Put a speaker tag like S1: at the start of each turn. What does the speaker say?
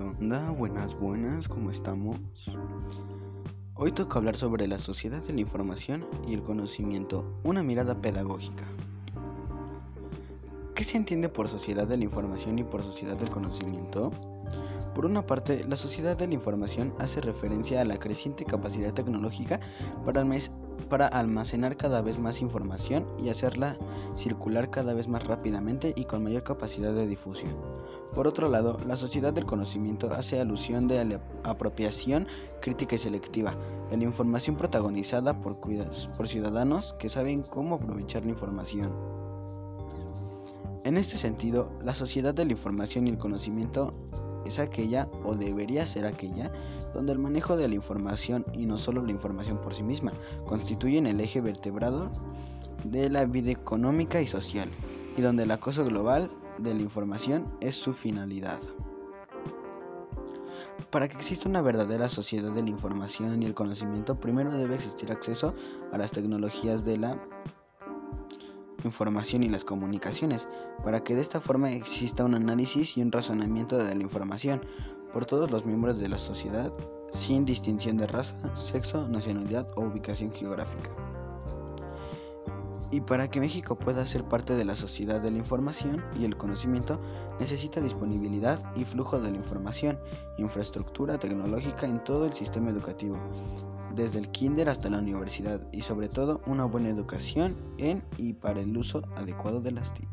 S1: onda? Buenas, buenas, ¿cómo estamos? Hoy toca hablar sobre la sociedad de la información y el conocimiento, una mirada pedagógica. ¿Qué se entiende por sociedad de la información y por sociedad del conocimiento? Por una parte, la sociedad de la información hace referencia a la creciente capacidad tecnológica para, almacenar cada vez más información y hacerla circular cada vez más rápidamente y con mayor capacidad de difusión. Por otro lado, la sociedad del conocimiento hace alusión de la apropiación crítica y selectiva de la información protagonizada por ciudadanos que saben cómo aprovechar la información. En este sentido, la sociedad de la información y el conocimiento es aquella o debería ser aquella donde el manejo de la información y no solo la información por sí misma constituyen el eje vertebrado de la vida económica y social y donde el acoso global de la información es su finalidad. Para que exista una verdadera sociedad de la información y el conocimiento, primero debe existir acceso a las tecnologías de la información y las comunicaciones, para que de esta forma exista un análisis y un razonamiento de la información por todos los miembros de la sociedad, sin distinción de raza, sexo, nacionalidad o ubicación geográfica. Y para que México pueda ser parte de la sociedad de la información y el conocimiento, necesita disponibilidad y flujo de la información, infraestructura tecnológica en todo el sistema educativo, desde el kinder hasta la universidad, y sobre todo una buena educación en y para el uso adecuado de las TIC.